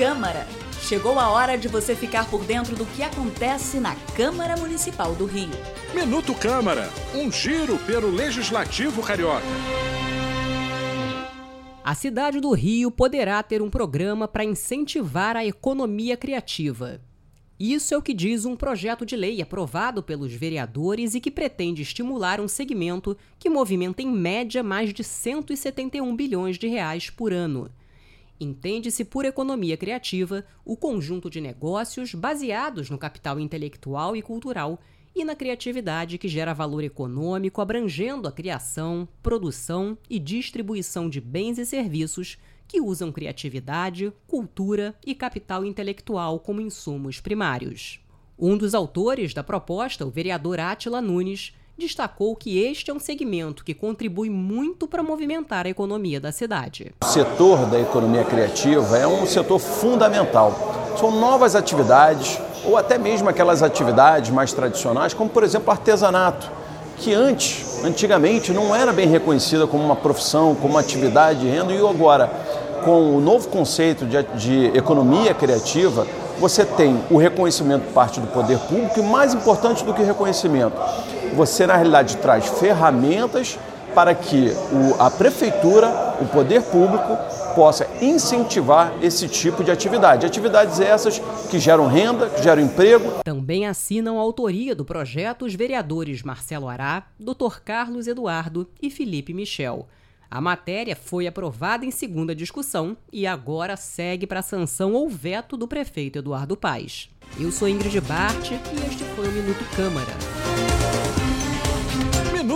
Câmara. Chegou a hora de você ficar por dentro do que acontece na Câmara Municipal do Rio. Minuto Câmara, um giro pelo Legislativo Carioca. A cidade do Rio poderá ter um programa para incentivar a economia criativa. Isso é o que diz um projeto de lei aprovado pelos vereadores e que pretende estimular um segmento que movimenta em média mais de 171 bilhões de reais por ano. Entende-se por economia criativa o conjunto de negócios baseados no capital intelectual e cultural e na criatividade que gera valor econômico abrangendo a criação, produção e distribuição de bens e serviços que usam criatividade, cultura e capital intelectual como insumos primários. Um dos autores da proposta, o vereador Átila Nunes, destacou que este é um segmento que contribui muito para movimentar a economia da cidade. O setor da economia criativa é um setor fundamental. São novas atividades, ou até mesmo aquelas atividades mais tradicionais, como por exemplo artesanato, que antes, antigamente, não era bem reconhecida como uma profissão, como uma atividade de renda, e agora com o novo conceito de, de economia criativa, você tem o reconhecimento por parte do poder público e, mais importante do que reconhecimento, você na realidade traz ferramentas para que o, a prefeitura, o poder público, possa incentivar esse tipo de atividade. Atividades essas que geram renda, que geram emprego. Também assinam a autoria do projeto os vereadores Marcelo Ará, Dr. Carlos Eduardo e Felipe Michel. A matéria foi aprovada em segunda discussão e agora segue para a sanção ou veto do prefeito Eduardo Paes. Eu sou Ingrid Bart e este foi o Minuto Câmara.